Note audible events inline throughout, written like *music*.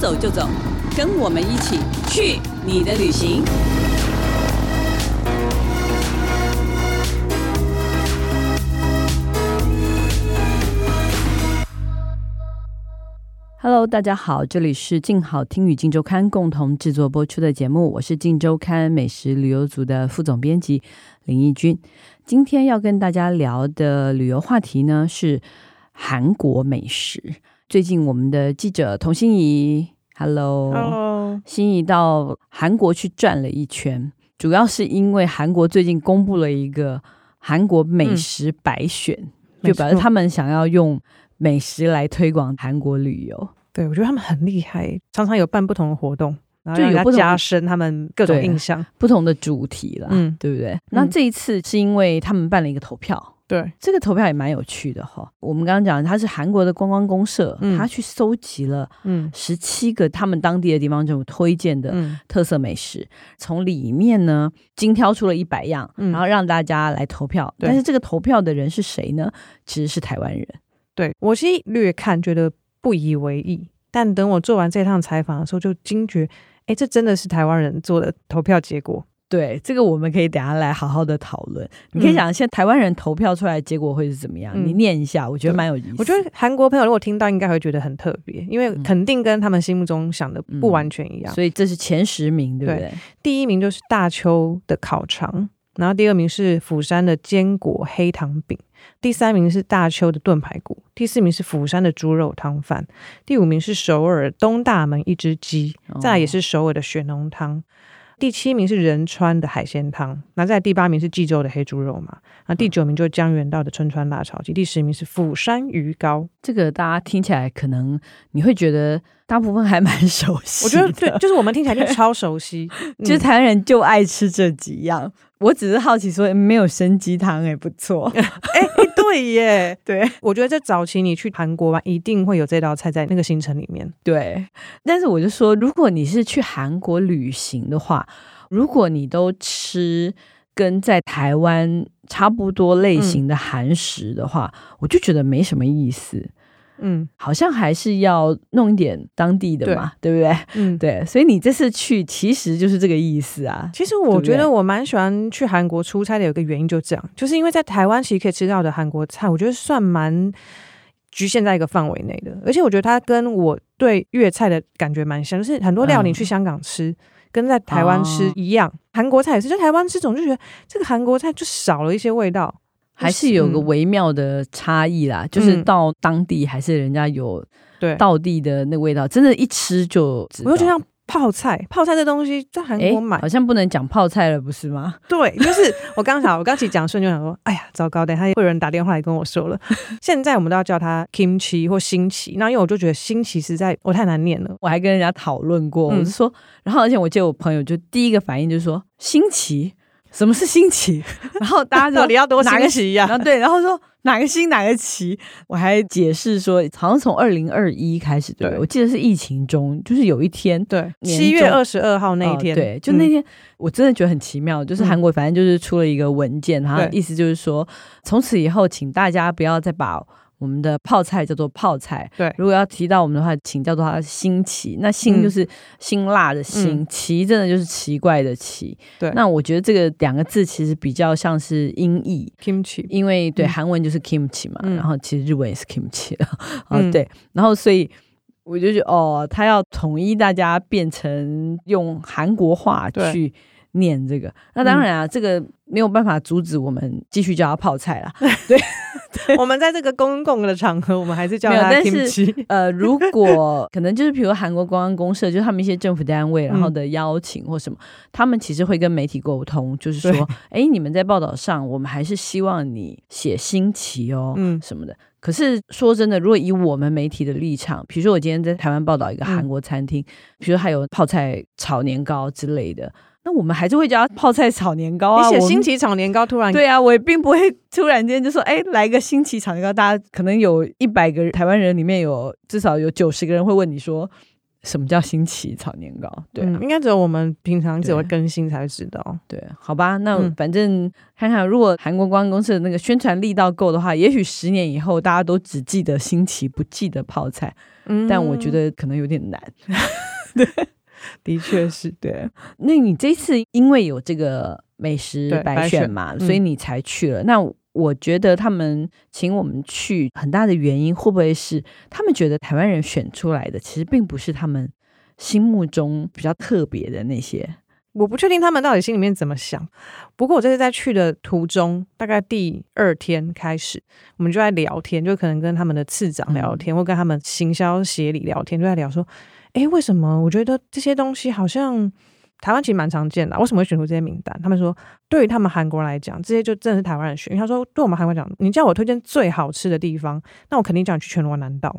走就走，跟我们一起去你的旅行。Hello，大家好，这里是静好听与静周刊共同制作播出的节目，我是静周刊美食旅游组的副总编辑林义君。今天要跟大家聊的旅游话题呢是韩国美食。最近我们的记者童心怡，Hello，Hello，心怡到韩国去转了一圈，主要是因为韩国最近公布了一个韩国美食百选，嗯、就表示他们想要用美食来推广韩国旅游。对，我觉得他们很厉害，常常有办不同的活动，就有加深他们各种印象，不同的主题了，嗯，对不对？嗯、那这一次是因为他们办了一个投票，对，这个投票也蛮有趣的哈。我们刚刚讲，他是韩国的观光公社，他、嗯、去搜集了嗯十七个他们当地的地方政府推荐的特色美食，嗯、从里面呢精挑出了一百样，然后让大家来投票。嗯、但是这个投票的人是谁呢？其实是台湾人。对，我其实略看觉得。不以为意，但等我做完这趟采访的时候，就惊觉，哎，这真的是台湾人做的投票结果。对，这个我们可以等下来好好的讨论。嗯、你可以想，现在台湾人投票出来的结果会是怎么样？嗯、你念一下，我觉得蛮有意思。我觉得韩国朋友如果听到，应该会觉得很特别，因为肯定跟他们心目中想的不完全一样。嗯、所以这是前十名，对不对？对，第一名就是大邱的烤肠，然后第二名是釜山的坚果黑糖饼。第三名是大邱的炖排骨，第四名是釜山的猪肉汤饭，第五名是首尔东大门一只鸡，再来也是首尔的雪浓汤。第七名是仁川的海鲜汤，那在第八名是济州的黑猪肉嘛，那第九名就是江原道的春川辣炒鸡，第十名是釜山鱼糕。这个大家听起来可能你会觉得大部分还蛮熟悉，我觉得对，就是我们听起来就超熟悉，*laughs* 其实台湾人就爱吃这几样。我只是好奇说没有生鸡汤也不错，*laughs* 哎哎对耶，*laughs* 对，我觉得在早期你去韩国玩，一定会有这道菜在那个行程里面。对，但是我就说，如果你是去韩国旅行的话，如果你都吃跟在台湾差不多类型的韩食的话，嗯、我就觉得没什么意思。嗯，好像还是要弄一点当地的嘛，对，对不对？嗯，*laughs* 对，所以你这次去其实就是这个意思啊。其实我觉得我蛮喜欢去韩国出差的，有个原因就这样，就是因为在台湾其实可以吃到的韩国菜，我觉得算蛮局限在一个范围内的，而且我觉得它跟我对粤菜的感觉蛮像，就是很多料理去香港吃，嗯、跟在台湾吃一样，韩、哦、国菜也是，在台湾吃总就觉得这个韩国菜就少了一些味道。还是有个微妙的差异啦，嗯、就是到当地还是人家有对道地的那个味道，真的，一吃就。我就觉得像泡菜，泡菜这东西在韩国买、欸、好像不能讲泡菜了，不是吗？对，就是我刚想，我刚起讲顺就想说，哎呀，糟糕，等下会有人打电话来跟我说了。*laughs* 现在我们都要叫它 kimchi 或新奇，那因为我就觉得新奇实在我太难念了，我还跟人家讨论过，嗯、我是说，然后而且我记得我朋友就第一个反应就是说新奇。什么是新奇？*laughs* 然后大家到底要多新奇呀？然后对，然后说哪个新哪个奇？我还解释说，好像从二零二一开始，对，对我记得是疫情中，就是有一天，对，七月二十二号那一天，呃，对，就那天，嗯、我真的觉得很奇妙，就是韩国反正就是出了一个文件，然后意思就是说，从此以后，请大家不要再把。我们的泡菜叫做泡菜，对。如果要提到我们的话，请叫做它新奇。那辛就是辛辣的辛，奇、嗯、真的就是奇怪的奇。对。那我觉得这个两个字其实比较像是音译，kimchi。因为对韩文就是 kimchi 嘛，嗯、然后其实日文也是 kimchi *laughs* 啊、嗯，对。然后所以我就觉得哦，他要统一大家变成用韩国话去念这个。那当然啊，嗯、这个没有办法阻止我们继续叫他泡菜啦。对。*laughs* 我们在这个公共的场合，我们还是叫他 kimchi。但是呃，如果可能，就是比如韩国公安公社，就是他们一些政府单位，然后的邀请或什么，嗯、他们其实会跟媒体沟通，就是说，哎，你们在报道上，我们还是希望你写新奇哦，嗯，什么的。可是说真的，如果以我们媒体的立场，比如说我今天在台湾报道一个韩国餐厅，嗯、比如说还有泡菜炒年糕之类的。那我们还是会叫泡菜炒年糕啊！你写新奇炒年糕，突然对啊，我也并不会突然间就说，哎，来一个新奇炒年糕。大家可能有一百个台湾人里面有至少有九十个人会问你说，什么叫新奇炒年糕？对、啊嗯，应该只有我们平常只会更新才会知道。对，好吧，那反正看看，如果韩国观光公司的那个宣传力道够的话，也许十年以后大家都只记得新奇，不记得泡菜。嗯，但我觉得可能有点难。*laughs* 对，的确是。对，*laughs* 那你这次因为有这个美食白选嘛，选所以你才去了。嗯、那我觉得他们请我们去很大的原因，会不会是他们觉得台湾人选出来的，其实并不是他们心目中比较特别的那些？我不确定他们到底心里面怎么想。不过我这次在去的途中，大概第二天开始，我们就在聊天，就可能跟他们的次长聊天，嗯、或跟他们行销协理聊天，就在聊说，哎，为什么我觉得这些东西好像。台湾其实蛮常见的，为什么会选出这些名单？他们说，对于他们韩国人来讲，这些就真的是台湾人选。他说，对我们韩国人讲，你叫我推荐最好吃的地方，那我肯定叫你去全罗南道。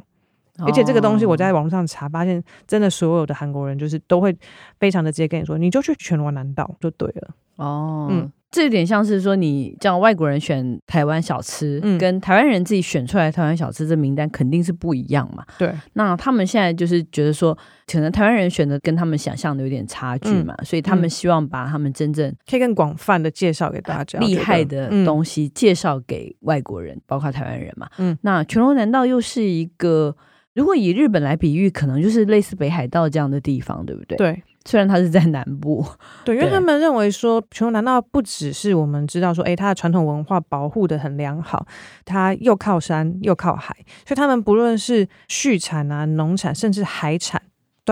哦、而且这个东西我在网络上查，发现真的所有的韩国人就是都会非常的直接跟你说，你就去全罗南道就对了。哦，嗯。这有点像是说，你叫外国人选台湾小吃，嗯、跟台湾人自己选出来台湾小吃这名单肯定是不一样嘛。对，那他们现在就是觉得说，可能台湾人选的跟他们想象的有点差距嘛，嗯、所以他们希望把他们真正可以更广泛的介绍给大家，厉害的东西介绍给外国人，嗯、包括台湾人嘛。嗯，那全罗南道又是一个，如果以日本来比喻，可能就是类似北海道这样的地方，对不对？对。虽然它是在南部，*laughs* 对，因为他们认为说，全罗南道不只是我们知道说，哎，它的传统文化保护的很良好，它又靠山又靠海，所以他们不论是畜产啊、农产，甚至海产。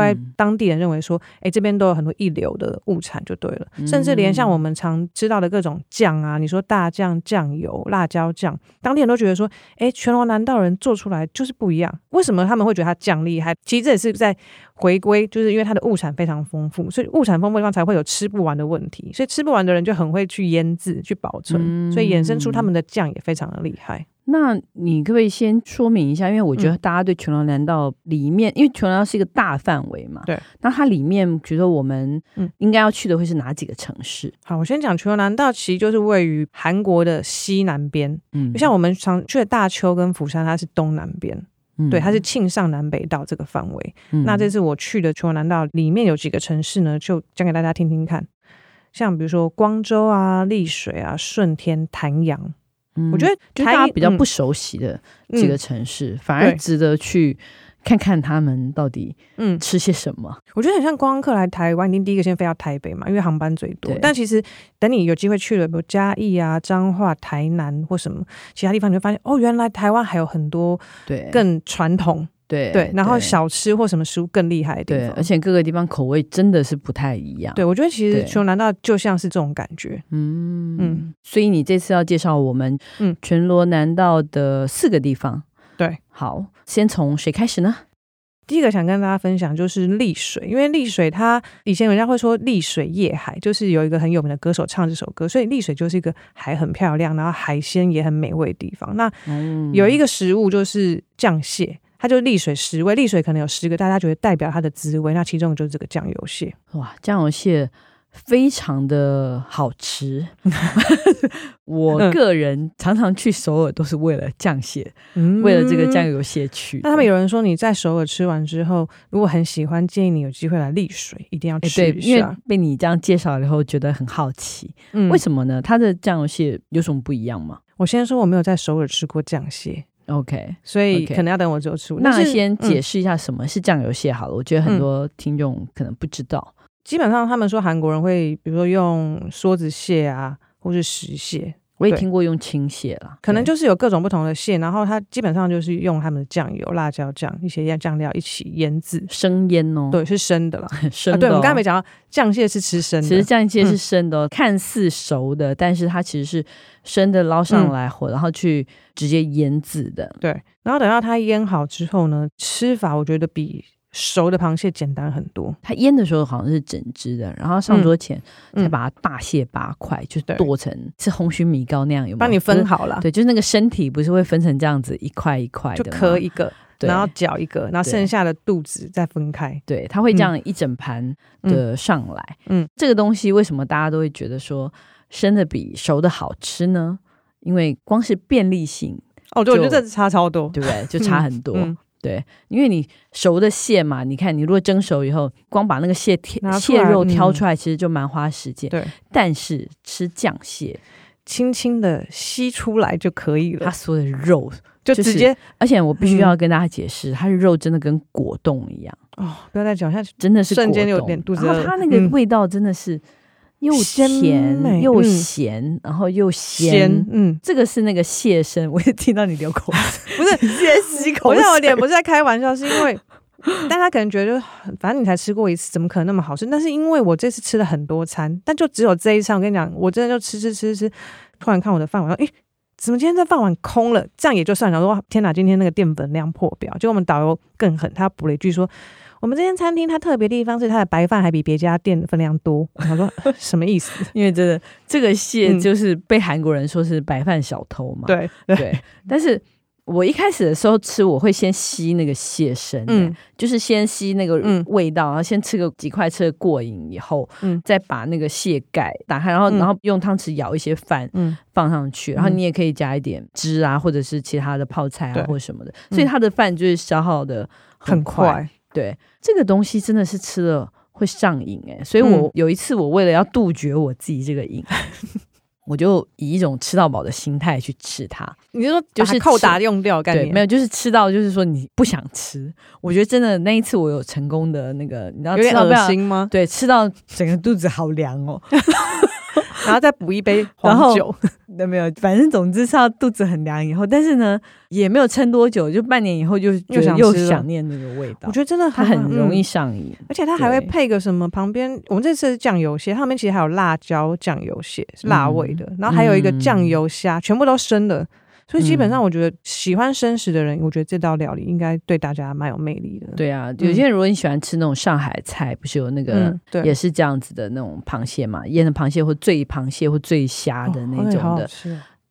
在当地人认为说，哎、欸，这边都有很多一流的物产，就对了。甚至连像我们常知道的各种酱啊，你说大酱、酱油、辣椒酱，当地人都觉得说，哎、欸，全罗南道人做出来就是不一样。为什么他们会觉得它酱厉害？其实这也是在回归，就是因为它的物产非常丰富，所以物产丰富的地方才会有吃不完的问题。所以吃不完的人就很会去腌制、去保存，所以衍生出他们的酱也非常的厉害。那你可不可以先说明一下？因为我觉得大家对全罗南道里面，嗯、因为全罗南道是一个大范围嘛，对。那它里面，比如说我们应该要去的会是哪几个城市？好，我先讲全罗南道，其实就是位于韩国的西南边。嗯，就像我们常去的大邱跟釜山，它是东南边。嗯，对，它是庆尚南北道这个范围。嗯、那这次我去的全罗南道里面有几个城市呢？就讲给大家听听看。像比如说光州啊、丽水啊、顺天、潭阳。我觉得就大家比较不熟悉的几个城市，嗯、反而值得去看看他们到底嗯吃些什么。我觉得很像观光客来台湾，一定第一个先飞到台北嘛，因为航班最多。但其实等你有机会去了，比如嘉义啊、彰化、台南或什么其他地方，你会发现哦，原来台湾还有很多对更传统。对对，然后小吃或什么食物更厉害的地方，对，而且各个地方口味真的是不太一样。对，我觉得其实全罗南道就像是这种感觉。嗯嗯，所以你这次要介绍我们嗯全罗南道的四个地方。对，好，先从谁开始呢？第一个想跟大家分享就是丽水，因为丽水它以前人家会说丽水夜海，就是有一个很有名的歌手唱这首歌，所以丽水就是一个海很漂亮，然后海鲜也很美味的地方。那有一个食物就是酱蟹。它就是丽水十味，丽水可能有十个，大家觉得代表它的滋味，那其中就是这个酱油蟹。哇，酱油蟹非常的好吃。*laughs* 我个人常常去首尔都是为了酱蟹，嗯、为了这个酱油蟹去。那他们有人说你在首尔吃完之后，如果很喜欢，建议你有机会来丽水，一定要去。对，因为被你这样介绍了以后，觉得很好奇。嗯、为什么呢？它的酱油蟹有什么不一样吗？我先说我没有在首尔吃过酱蟹。OK，所以可能要等我之后出。那先解释一下什么是酱油蟹好了，嗯、我觉得很多听众可能不知道。基本上他们说韩国人会，比如说用梭子蟹啊，或是石蟹。我也听过用青蟹啦，可能就是有各种不同的蟹，然后它基本上就是用他们的酱油、辣椒酱一些酱料一起腌制，生腌哦，对，是生的啦，生的、哦啊。对，我们刚才没讲到酱蟹是吃生的，其实酱蟹是生的、哦，嗯、看似熟的，但是它其实是生的，捞上来火，嗯、然后去直接腌制的。对，然后等到它腌好之后呢，吃法我觉得比。熟的螃蟹简单很多，它腌的时候好像是整只的，然后上桌前才把它大卸八块，就剁成是红蟳米糕那样，有？帮你分好了，对，就是那个身体不是会分成这样子一块一块的，就磕一个，然后搅一个，然后剩下的肚子再分开，对，它会这样一整盘的上来。嗯，这个东西为什么大家都会觉得说生的比熟的好吃呢？因为光是便利性哦，对，我觉得这差超多，对不对？就差很多。对，因为你熟的蟹嘛，你看你如果蒸熟以后，光把那个蟹挑蟹肉挑出来，其实就蛮花时间。对，但是吃酱蟹，轻轻的吸出来就可以了，它所有的肉就直接，而且我必须要跟大家解释，它的肉真的跟果冻一样哦，不要再讲下去，真的是瞬间有点肚子。然后它那个味道真的是。又甜又咸，然后又鲜，嗯，这个是那个蟹身，我也听到你流口水，*laughs* 不是先吸口水，我有点不是在开玩笑，是因为但他可能觉得，反正你才吃过一次，怎么可能那么好吃？但是因为我这次吃了很多餐，但就只有这一餐，我跟你讲，我真的就吃吃吃吃，突然看我的饭碗，说，诶，怎么今天这饭碗空了？这样也就算了，说天哪，今天那个淀粉量破表，结果我们导游更狠，他补了一句说。我们这间餐厅它特别的地方是它的白饭还比别家店分量多。他说 *laughs* 什么意思？因为真的这个蟹就是被韩国人说是白饭小偷嘛。对、嗯、对。但是我一开始的时候吃，我会先吸那个蟹身，嗯，就是先吸那个味道，然后先吃个几块，吃个过瘾以后，嗯，再把那个蟹盖打开，然后然后用汤匙舀一些饭，嗯，放上去，然后你也可以加一点汁啊，或者是其他的泡菜啊，或者什么的，所以它的饭就是消耗的很快。对，这个东西真的是吃了会上瘾哎，所以我有一次我为了要杜绝我自己这个瘾，嗯、*laughs* 我就以一种吃到饱的心态去吃它。你就说就是扣打用掉概念，没有，就是吃到就是说你不想吃。我觉得真的那一次我有成功的那个，你知道有点恶心吗？对，吃到整个肚子好凉哦。*laughs* 然后再补一杯黄酒，都没有，反正总之是要肚子很凉以后，但是呢也没有撑多久，就半年以后就又想又想念那个味道。我觉得真的它很容易上瘾，而且它还会配个什么旁边，我们这次是酱油蟹，它里面其实还有辣椒酱油蟹，是辣味的，然后还有一个酱油虾，全部都生的。所以基本上，我觉得喜欢生食的人，我觉得这道料理应该对大家蛮有魅力的。对啊，有些人如果你喜欢吃那种上海菜，不是有那个也是这样子的那种螃蟹嘛，腌的螃蟹或醉螃蟹或醉虾的那种的，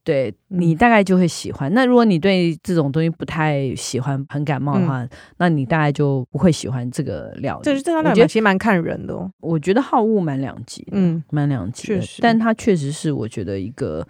对，你大概就会喜欢。那如果你对这种东西不太喜欢、很感冒的话，那你大概就不会喜欢这个料理。这这道料理其实蛮看人的哦。我觉得好物蛮两极，嗯，蛮两极的。但它确实是我觉得一个。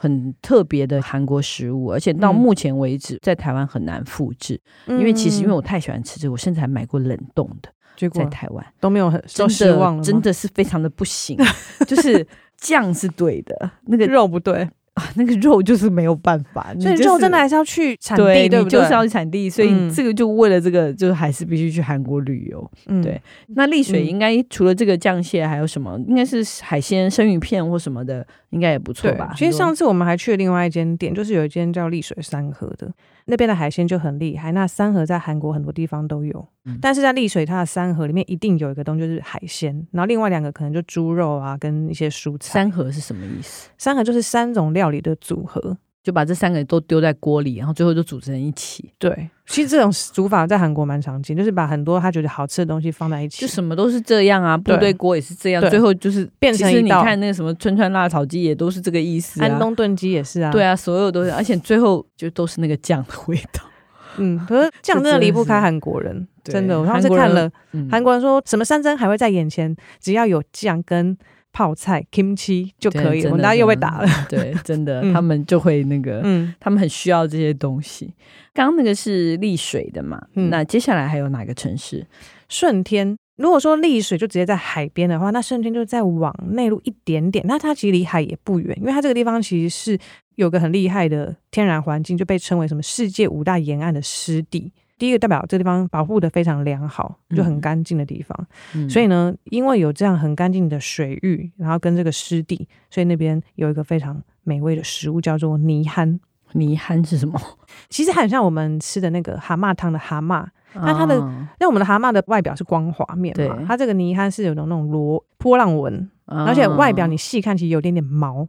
很特别的韩国食物，而且到目前为止，嗯、在台湾很难复制。嗯、因为其实因为我太喜欢吃这个，我甚至还买过冷冻的，结果在台湾都没有很都失望了，真的是非常的不行。*laughs* 就是酱是对的，那个肉不对。啊那个肉就是没有办法，所以肉真的还是要去产地，对，对不对？就是要去产地，所以这个就为了这个，就还是必须去韩国旅游。嗯，对。那丽水应该除了这个酱蟹，还有什么？应该是海鲜生鱼片或什么的，应该也不错吧？其实上次我们还去了另外一间店，就是有一间叫丽水三河的。那边的海鲜就很厉害，那三河在韩国很多地方都有，嗯、但是在丽水它的三河里面一定有一个东西就是海鲜，然后另外两个可能就猪肉啊跟一些蔬菜。三河是什么意思？三河就是三种料理的组合。就把这三个都丢在锅里，然后最后就煮成一起。对，其实这种煮法在韩国蛮常见，就是把很多他觉得好吃的东西放在一起，就什么都是这样啊。部队锅也是这样，最后就是变成一道。其实你看那个什么春川辣炒鸡也都是这个意思，啊，安东炖鸡也是啊。对啊，所有都是，而且最后就都是那个酱的味道。*laughs* 嗯，可是酱真的离不开韩国人，真的，我上次看了韩国，嗯、韩国人说什么山珍还会在眼前，只要有酱跟。泡菜 kimchi 就可以了，大家又被打了。*laughs* 对，真的，*laughs* 他们就会那个，嗯，他们很需要这些东西。刚刚那个是丽水的嘛？嗯，那接下来还有哪个城市？顺天。如果说丽水就直接在海边的话，那顺天就再往内陆一点点。那它其实离海也不远，因为它这个地方其实是有个很厉害的天然环境，就被称为什么世界五大沿岸的湿地。第一个代表这地方保护的非常良好，就很干净的地方。嗯、所以呢，因为有这样很干净的水域，然后跟这个湿地，所以那边有一个非常美味的食物，叫做泥憨。泥憨是什么？*laughs* 其实很像我们吃的那个蛤蟆汤的蛤蟆，那它的那、哦、我们的蛤蟆的外表是光滑面嘛，它这个泥憨是有种那种螺波浪纹，哦、而且外表你细看其实有点点毛。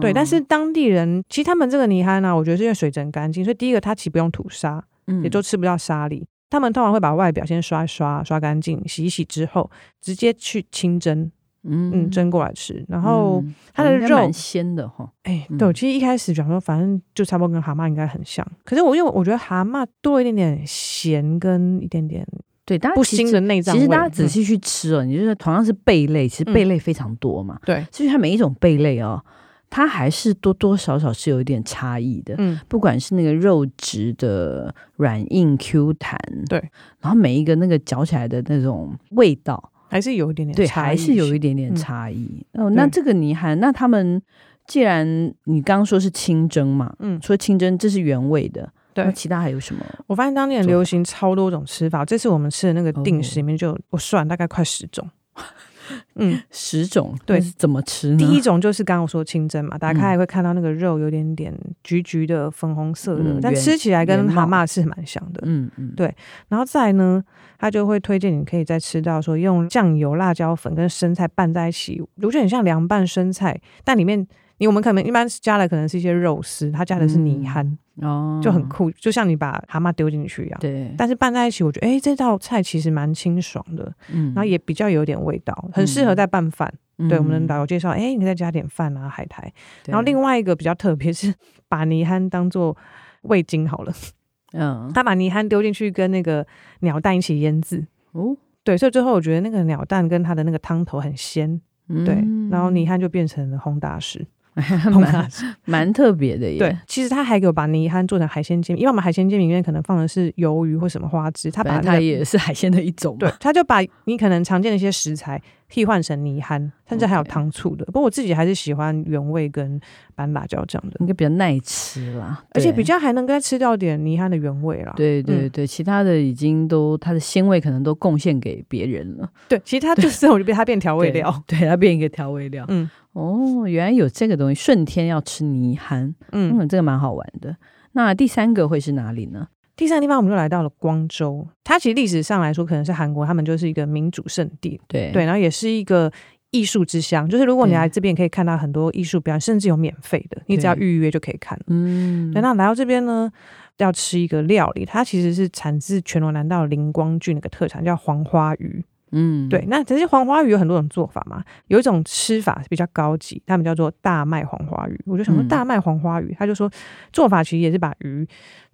对。但是当地人其实他们这个泥憨呢、啊，我觉得是因为水质很干净，所以第一个它其实不用吐沙。也都吃不到沙粒，他们通常会把外表先刷一刷，刷干净，洗一洗之后，直接去清蒸，嗯嗯，蒸过来吃。然后它的肉蛮鲜的哈，哎，对，其实一开始讲说，反正就差不多跟蛤蟆应该很像，可是我因为我觉得蛤蟆多一点点咸跟一点点对，大家不腥的内脏。其实大家仔细去吃哦，你就是同样是贝类，其实贝类非常多嘛，对，所以它每一种贝类哦。它还是多多少少是有一点差异的。嗯，不管是那个肉质的软硬 Q 弹，对，然后每一个那个嚼起来的那种味道，还是有一点点对，差异还是有一点点差异。嗯、哦，那这个泥憨，那他们既然你刚刚说是清蒸嘛，嗯，说清蒸这是原味的。对，那其他还有什么？我发现当地很流行超多种吃法。这次我们吃的那个定食里面就，我算大概快十种。嗯，十种。对，怎么吃呢？第一种就是刚刚我说清蒸嘛，打开还会看到那个肉有点点橘橘的、粉红色的，嗯、但吃起来跟蛤蟆是蛮像的。嗯嗯，对。然后再呢，他就会推荐你可以再吃到说用酱油、辣椒粉跟生菜拌在一起，我觉得很像凉拌生菜，但里面。因为我们可能一般加的可能是一些肉丝，他加的是泥憨，哦、嗯，就很酷，就像你把蛤蟆丢进去一样。对，但是拌在一起，我觉得哎，这道菜其实蛮清爽的，嗯，然后也比较有点味道，很适合在拌饭。嗯、对，我们的导游介绍，哎，你再加点饭啊，海苔。然后另外一个比较特别是把泥憨当做味精好了，嗯，他把泥憨丢进去跟那个鸟蛋一起腌制。哦，对，所以最后我觉得那个鸟蛋跟它的那个汤头很鲜，嗯、对，然后泥憨就变成了烘大师。*laughs* 蛮 *laughs* 蛮特别的耶。对，其实他还给我把泥憨做成海鲜煎饼，因为我们海鲜煎饼里面可能放的是鱿鱼或什么花枝，他把、那个、它也是海鲜的一种。对，他就把你可能常见的一些食材替换成泥憨，甚至还有糖醋的。不过我自己还是喜欢原味跟斑辣椒酱的，应该比较耐吃啦，而且比较还能够吃掉点泥憨的原味啦。对对对，嗯、其他的已经都它的鲜味可能都贡献给别人了。对，其他就是我就被它变调味料，*laughs* 对它变一个调味料。嗯。哦，原来有这个东西。顺天要吃泥憨，嗯，嗯，这个蛮好玩的。那第三个会是哪里呢？第三个地方我们就来到了光州，它其实历史上来说可能是韩国，他们就是一个民主圣地，对对，然后也是一个艺术之乡。就是如果你来这边，可以看到很多艺术表演，甚至有免费的，你只要预约就可以看。嗯，等到来到这边呢，要吃一个料理，它其实是产自全罗南道灵光郡那个特产，叫黄花鱼。嗯，对，那其实黄花鱼有很多种做法嘛，有一种吃法比较高级，他们叫做大麦黄花鱼。我就想说大麦黄花鱼，嗯、他就说做法其实也是把鱼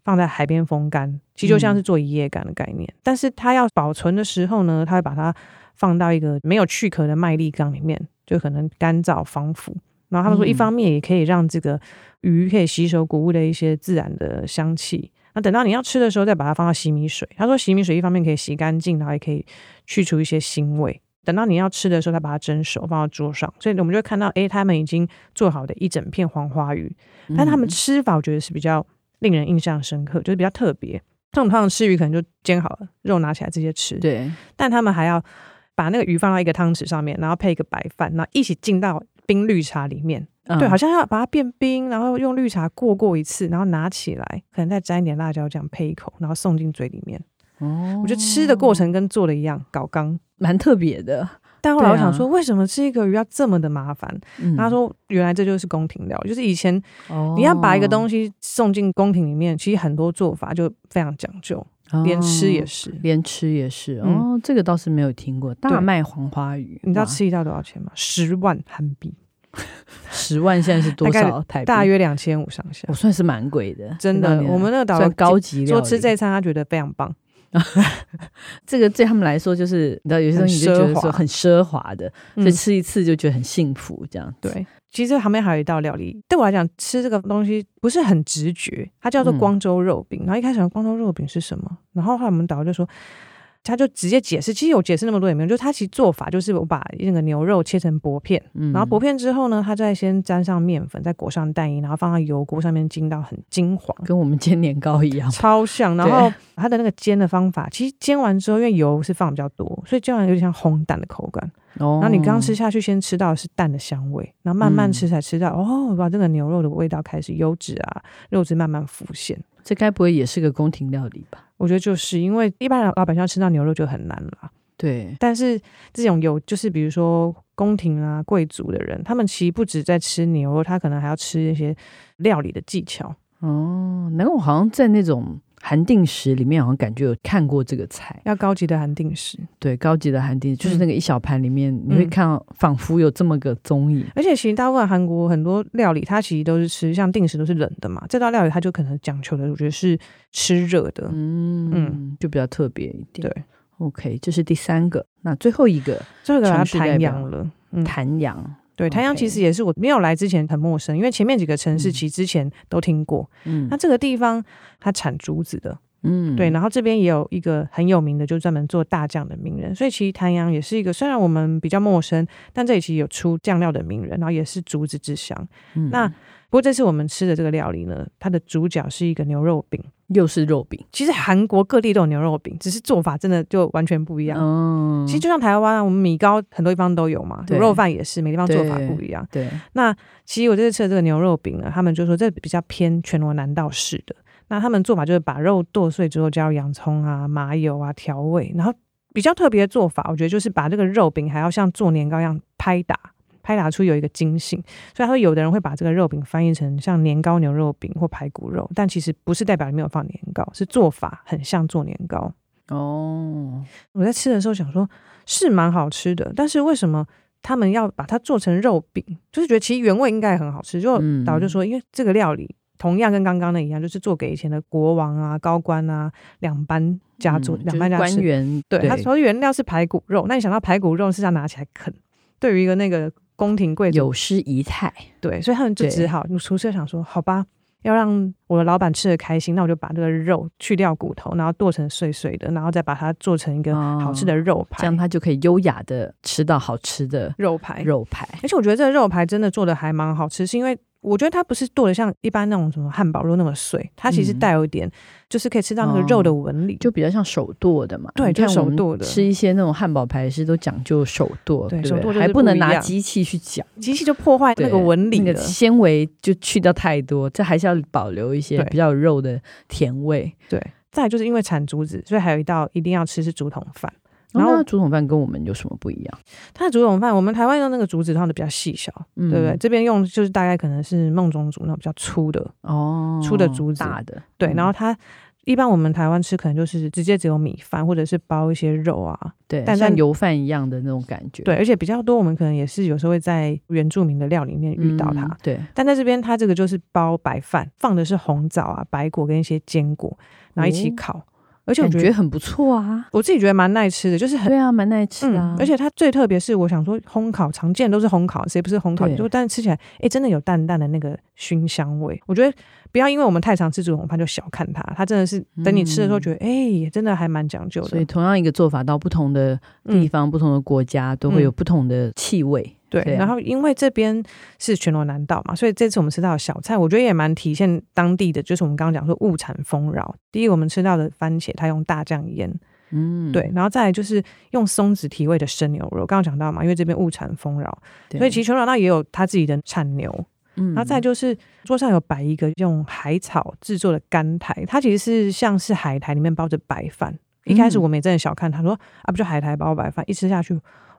放在海边风干，其实就像是做一夜干的概念。嗯、但是它要保存的时候呢，它会把它放到一个没有去壳的麦粒缸里面，就可能干燥防腐。然后他们说，一方面也可以让这个鱼可以吸收谷物的一些自然的香气。那等到你要吃的时候，再把它放到洗米水。他说，洗米水一方面可以洗干净，然后也可以去除一些腥味。等到你要吃的时候，再把它蒸熟，放到桌上。所以我们就会看到，哎，他们已经做好的一整片黄花鱼。但他们吃法，我觉得是比较令人印象深刻，就是比较特别。这种通常吃鱼可能就煎好了，肉拿起来直接吃。对。但他们还要把那个鱼放到一个汤匙上面，然后配一个白饭，然后一起浸到冰绿茶里面。对，好像要把它变冰，然后用绿茶过过一次，然后拿起来，可能再沾一点辣椒酱配一口，然后送进嘴里面。哦，我觉得吃的过程跟做的一样，搞刚蛮特别的。但后来我想说，为什么吃一个鱼要这么的麻烦？嗯、他说，原来这就是宫廷料，就是以前你要把一个东西送进宫廷里面，其实很多做法就非常讲究，哦、连吃也是，连吃也是。哦，嗯、这个倒是没有听过。大麦黄花鱼，你知道吃一道多少钱吗？十万韩币。十万现在是多少台币？大约两千五上下。我算是蛮贵的，真的。我们那个导游高级，说吃这餐他觉得非常棒。*laughs* 这个对他们来说就是，你知道有些东西就觉得说很奢华的，所以吃一次就觉得很幸福。这样对。其实旁边还有一道料理，对我来讲吃这个东西不是很直觉，它叫做光州肉饼。然后一开始光州肉饼是什么？然后后来我们导游就说。他就直接解释，其实我解释那么多也没用，就是他其实做法就是我把那个牛肉切成薄片，嗯、然后薄片之后呢，他再先沾上面粉，再裹上蛋液，然后放到油锅上面煎到很金黄，跟我们煎年糕一样，超像。然后他的那个煎的方法，其实煎完之后，因为油是放比较多，所以煎完有点像烘蛋的口感。哦、然后你刚吃下去，先吃到的是蛋的香味，然后慢慢吃才吃到、嗯、哦，把这个牛肉的味道开始油脂啊，肉质慢慢浮现。这该不会也是个宫廷料理吧？我觉得就是因为一般老百姓要吃到牛肉就很难了。对，但是这种有就是比如说宫廷啊、贵族的人，他们其实不止在吃牛肉，他可能还要吃一些料理的技巧。哦，那我好像在那种。韩定食里面好像感觉有看过这个菜，要高级的韩定食，对，高级的韩定食就是那个一小盘里面，嗯、你会看到仿佛有这么个踪影。而且其实大部分韩国很多料理，它其实都是吃像定食都是冷的嘛，这道料理它就可能讲求的，我觉得是吃热的，嗯嗯，就比较特别一点。对，OK，这是第三个，那最后一个，最后一个要谈阳了，谈阳。对，台阳其实也是我没有来之前很陌生，因为前面几个城市其实之前都听过。嗯，那这个地方它产竹子的。嗯，对，然后这边也有一个很有名的，就专门做大酱的名人，所以其实台阳也是一个虽然我们比较陌生，但这里其实有出酱料的名人，然后也是竹子之乡。嗯、那不过这次我们吃的这个料理呢，它的主角是一个牛肉饼，又是肉饼。其实韩国各地都有牛肉饼，只是做法真的就完全不一样。嗯，其实就像台湾啊，我们米糕很多地方都有嘛，卤肉饭也是，每地方做法不一样。对，那其实我这次吃的这个牛肉饼呢，他们就说这比较偏全罗南道式的。那他们做法就是把肉剁碎之后加入洋葱啊、麻油啊调味，然后比较特别的做法，我觉得就是把这个肉饼还要像做年糕一样拍打，拍打出有一个筋性。所以他说有的人会把这个肉饼翻译成像年糕牛肉饼或排骨肉，但其实不是代表里面有放年糕，是做法很像做年糕。哦，我在吃的时候想说，是蛮好吃的，但是为什么他们要把它做成肉饼？就是觉得其实原味应该很好吃。就导游就说，因为这个料理。同样跟刚刚的一样，就是做给以前的国王啊、高官啊、两班家族、两、嗯、班家官员。对，对他说原料是排骨肉，那你想到排骨肉是要拿起来啃，对于一个那个宫廷贵族有失仪态。对，所以他们就只好，厨师想说，好吧，要让我的老板吃的开心，那我就把这个肉去掉骨头，然后剁成碎碎的，然后再把它做成一个好吃的肉排，哦、这样他就可以优雅的吃到好吃的肉排。肉排，而且我觉得这个肉排真的做的还蛮好吃，是因为。我觉得它不是剁的像一般那种什么汉堡肉那么碎，它其实带有一点，就是可以吃到那个肉的纹理，嗯，就比较像手剁的嘛。对，就手剁的。吃一些那种汉堡排是都讲究手剁，对，对手剁还不能拿机器去搅，机器就破坏那个纹理，那个纤维就去掉太多，这还是要保留一些比较肉的甜味。对，再就是因为产竹子，所以还有一道一定要吃是竹筒饭。然后竹筒饭跟我们有什么不一样？它的竹筒饭，我们台湾用那个竹子，它的比较细小，嗯、对不对？这边用就是大概可能是梦中竹那种比较粗的哦，粗的竹子，大的对。然后它一般我们台湾吃可能就是直接只有米饭，或者是包一些肉啊，对，但像油饭一样的那种感觉。对，而且比较多，我们可能也是有时候会在原住民的料里面遇到它。嗯、对，但在这边它这个就是包白饭，放的是红枣啊、白果跟一些坚果，然后一起烤。哦而且我觉得很不错啊，我自己觉得蛮耐吃的，就是很对啊，蛮耐吃啊、嗯。而且它最特别是，我想说烘烤常见都是烘烤，谁不是烘烤？就但是吃起来，哎、欸，真的有淡淡的那个熏香味。我觉得不要因为我们太常吃竹筒饭就小看它，它真的是等你吃的时候觉得，哎、嗯欸，真的还蛮讲究的。所以同样一个做法，到不同的地方、嗯、不同的国家，都会有不同的气味。对，然后因为这边是全罗南道嘛，所以这次我们吃到的小菜，我觉得也蛮体现当地的，就是我们刚刚讲说物产丰饶。第一，我们吃到的番茄，它用大酱腌，嗯，对，然后再来就是用松子提味的生牛肉，刚刚讲到嘛，因为这边物产丰饶，所以其实全罗南道也有它自己的产牛。嗯，然后再就是桌上有摆一个用海草制作的干苔，它其实是像是海苔里面包着白饭。一开始我们也真的小看，他说啊，不就海苔包白饭，一吃下去。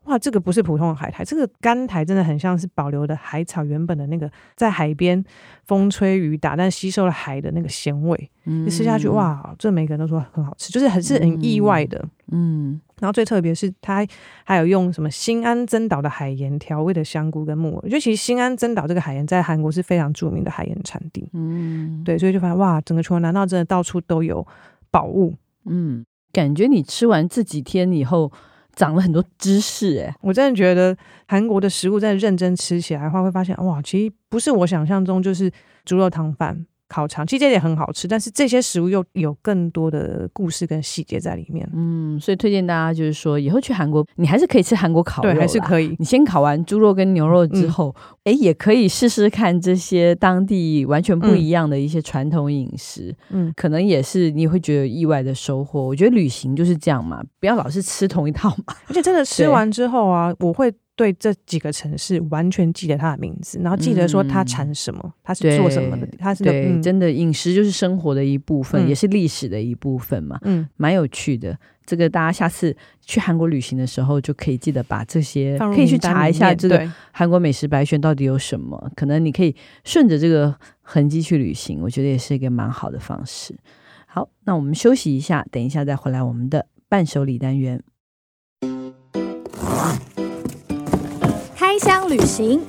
哇，这个不是普通的海苔，这个干苔真的很像是保留的海草原本的那个在海边风吹雨打，但吸收了海的那个咸味。嗯，一吃下去，哇，这每个人都说很好吃，就是很是很意外的。嗯，嗯，然后最特别是它还有用什么新安珍岛的海盐调味的香菇跟木耳，我觉得其实新安珍岛这个海盐在韩国是非常著名的海盐产地。嗯，对，所以就发现哇，整个全罗南道真的到处都有宝物。嗯，感觉你吃完这几天以后。长了很多知识哎、我真的觉得韩国的食物在认真吃起来的话，会发现哇，其实不是我想象中就是猪肉汤饭。烤肠其实这也很好吃，但是这些食物又有更多的故事跟细节在里面。嗯，所以推荐大家就是说，以后去韩国，你还是可以吃韩国烤肉，对，还是可以。你先烤完猪肉跟牛肉之后，哎、嗯，也可以试试看这些当地完全不一样的一些传统饮食。嗯，可能也是你会觉得有意外的收获。我觉得旅行就是这样嘛，不要老是吃同一套嘛。而且真的吃完之后啊，我会。对这几个城市完全记得它的名字，然后记得说它产什么，它、嗯、是做什么的，它是对、嗯，真的饮食就是生活的一部分，嗯、也是历史的一部分嘛，嗯，蛮有趣的。这个大家下次去韩国旅行的时候，就可以记得把这些可以去查一下这个韩国美食白选到底有什么，可能你可以顺着这个痕迹去旅行，我觉得也是一个蛮好的方式。好，那我们休息一下，等一下再回来我们的伴手礼单元。乡旅行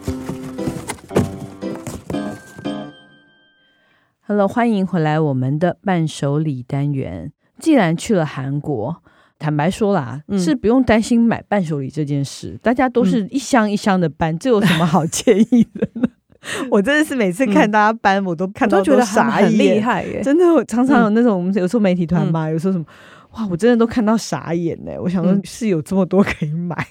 ，Hello，欢迎回来我们的伴手礼单元。既然去了韩国，坦白说啦，嗯、是不用担心买伴手礼这件事，大家都是一箱一箱的搬，这有什么好介意的呢？*laughs* 我真的是每次看大家搬，我都看到都觉得傻眼，很厉害耶！真的，我常常有那种我们有时候媒体团嘛，有时候什么哇，我真的都看到傻眼呢。我想说，是有这么多可以买。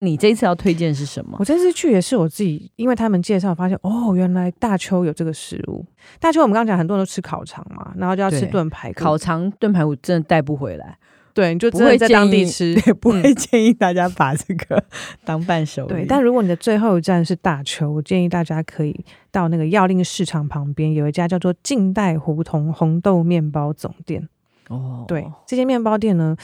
你这一次要推荐是什么？我这次去也是我自己，因为他们介绍发现，哦，原来大邱有这个食物。大邱我们刚刚讲，很多人都吃烤肠嘛，然后就要吃炖排骨。烤肠炖排骨真的带不回来。对，你就不会在当地吃，对，不会建议大家把这个 *laughs* 当伴手礼。对，但如果你的最后一站是大邱，我建议大家可以到那个药令市场旁边有一家叫做近代胡同红豆面包总店。哦，对，这间面包店呢，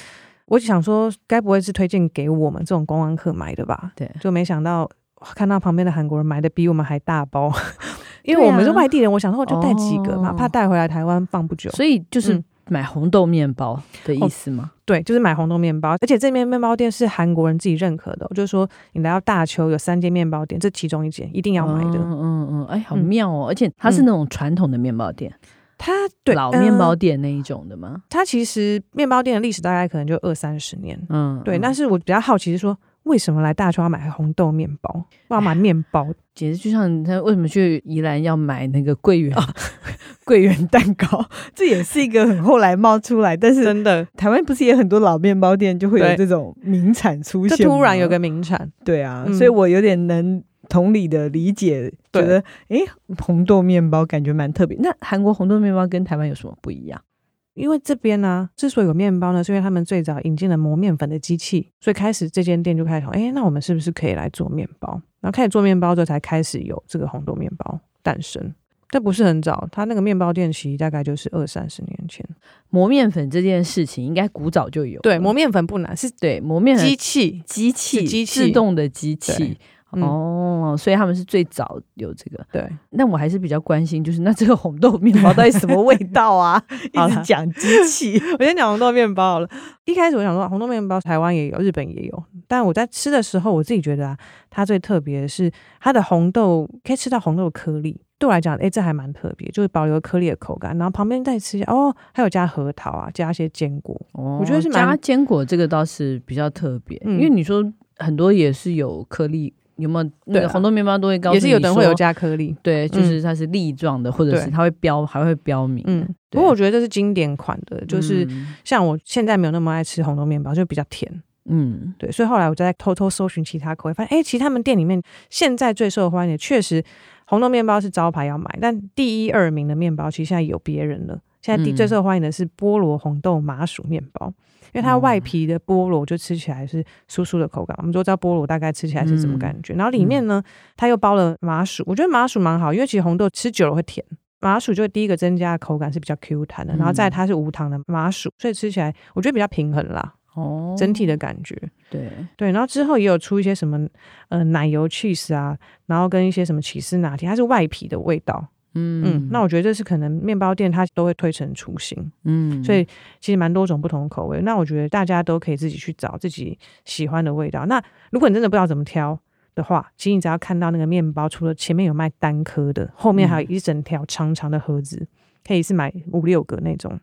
我想说，该不会是推荐给我们这种观光客买的吧？对，就没想到看到旁边的韩国人买的比我们还大包，*laughs* 因为我们是外地人，我想说我就带几个嘛，哦、怕带回来台湾放不久，所以就是。嗯买红豆面包的意思吗？哦，对，就是买红豆面包，而且这边面包店是韩国人自己认可的，就是说你来到大邱有三间面包店，这其中一间一定要买的。嗯嗯嗯，哎，好妙哦！嗯、而且它是那种传统的面包店，它对老面包店那一种的吗？呃、它其实面包店的历史大概可能就二三十年。嗯，对。但是我比较好奇是说。为什么来大邱要买红豆面包？我要买面包，*laughs* 简直就像他为什么去宜兰要买那个桂圆、哦、*laughs* 桂圆蛋糕？这也是一个很后来冒出来，但是真的台湾不是也很多老面包店就会有这种名产出现？就突然有个名产，对啊，嗯、所以我有点能同理的理解，觉得哎，红豆面包感觉蛮特别。那韩国红豆面包跟台湾有什么不一样？因为这边呢、啊，之所以有面包呢，是因为他们最早引进了磨面粉的机器，所以开始这间店就开始说，哎，那我们是不是可以来做面包？然后开始做面包之后，才开始有这个红豆面包诞生。但不是很早，他那个面包店其实大概就是二三十年前。磨面粉这件事情应该古早就有。对，磨面粉不难，是对磨面粉机器，机器，机器，自动的机器。嗯、哦，所以他们是最早有这个。对，那我还是比较关心，就是那这个红豆面包到底什么味道啊？*laughs* *laughs* 一直讲机器，*laughs* 我先讲红豆面包好了。一开始我想说，红豆面包台湾也有，日本也有，但我在吃的时候，我自己觉得啊，它最特别的是它的红豆可以吃到红豆颗粒，对我来讲，哎，这还蛮特别，就是保留颗粒的口感。然后旁边再吃一下，哦，还有加核桃啊，加一些坚果，哦、我觉得是蛮加坚果这个倒是比较特别，嗯、因为你说很多也是有颗粒。有没有那个红豆面包都会告诉你，也是有的人会有加颗粒，对，就是它是粒状的，或者是它会标，还会标明。嗯，不过我觉得这是经典款的，就是像我现在没有那么爱吃红豆面包，就比较甜。嗯，对，所以后来我就在偷偷搜寻其他口味，发现哎，其实他们店里面现在最受欢迎的确实红豆面包是招牌要买，但第一二名的面包其实现在有别人了。现在第最受欢迎的是菠萝红豆麻薯面包。因为它外皮的菠萝就吃起来是酥酥的口感，我们都知道菠萝大概吃起来是什么感觉。然后里面呢，它又包了麻薯，我觉得麻薯蛮好，因为其实红豆吃久了会甜，麻薯就会第一个增加的口感是比较 Q 弹的。然后再它是无糖的麻薯，所以吃起来我觉得比较平衡啦。哦，整体的感觉，对对。然后之后也有出一些什么呃奶油 cheese 啊，然后跟一些什么起司拿铁，它是外皮的味道。嗯嗯，那我觉得这是可能面包店它都会推陈出新，嗯，所以其实蛮多种不同的口味。那我觉得大家都可以自己去找自己喜欢的味道。那如果你真的不知道怎么挑的话，其实你只要看到那个面包，除了前面有卖单颗的，后面还有一整条长长的盒子，嗯、可以是买五六个那种。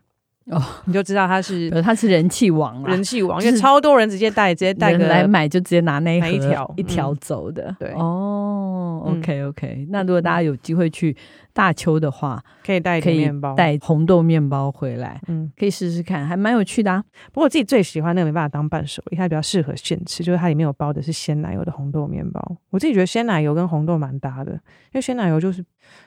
哦，你就知道他是，*laughs* 他是人气王了，人气王，因为超多人直接带，直接带来买，就直接拿那一条一条走的。对，哦，OK OK，那如果大家有机会去大邱的话，可以带可以面包，带红豆面包回来，嗯，可以试试看，还蛮有趣的啊。不过我自己最喜欢那个没办法当伴手礼，它比较适合现吃，就是它里面有包的是鲜奶油的红豆面包。我自己觉得鲜奶油跟红豆蛮搭的，因为鲜奶油就是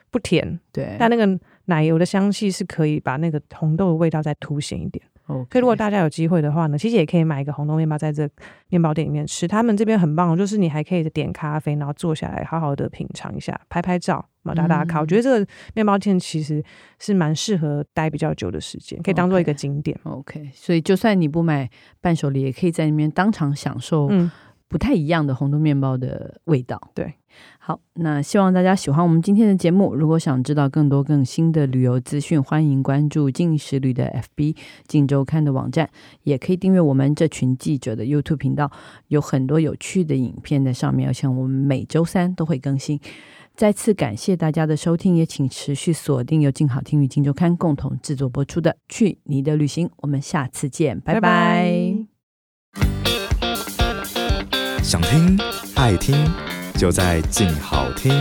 不甜，对，但那个。奶油的香气是可以把那个红豆的味道再凸显一点。Okay. 所以如果大家有机会的话呢，其实也可以买一个红豆面包在这面包店里面吃。他们这边很棒，就是你还可以点咖啡，然后坐下来好好的品尝一下，拍拍照，打打卡。嗯、我觉得这个面包店其实是蛮适合待比较久的时间，可以当做一个景点。OK，所以就算你不买伴手礼，也可以在里面当场享受不太一样的红豆面包的味道。嗯、对。好，那希望大家喜欢我们今天的节目。如果想知道更多更新的旅游资讯，欢迎关注进食旅的 FB、进周刊的网站，也可以订阅我们这群记者的 YouTube 频道，有很多有趣的影片在上面，而且我们每周三都会更新。再次感谢大家的收听，也请持续锁定由静好听与静周刊共同制作播出的《去你的旅行》，我们下次见，拜拜。拜拜。想听爱听，就在静好听。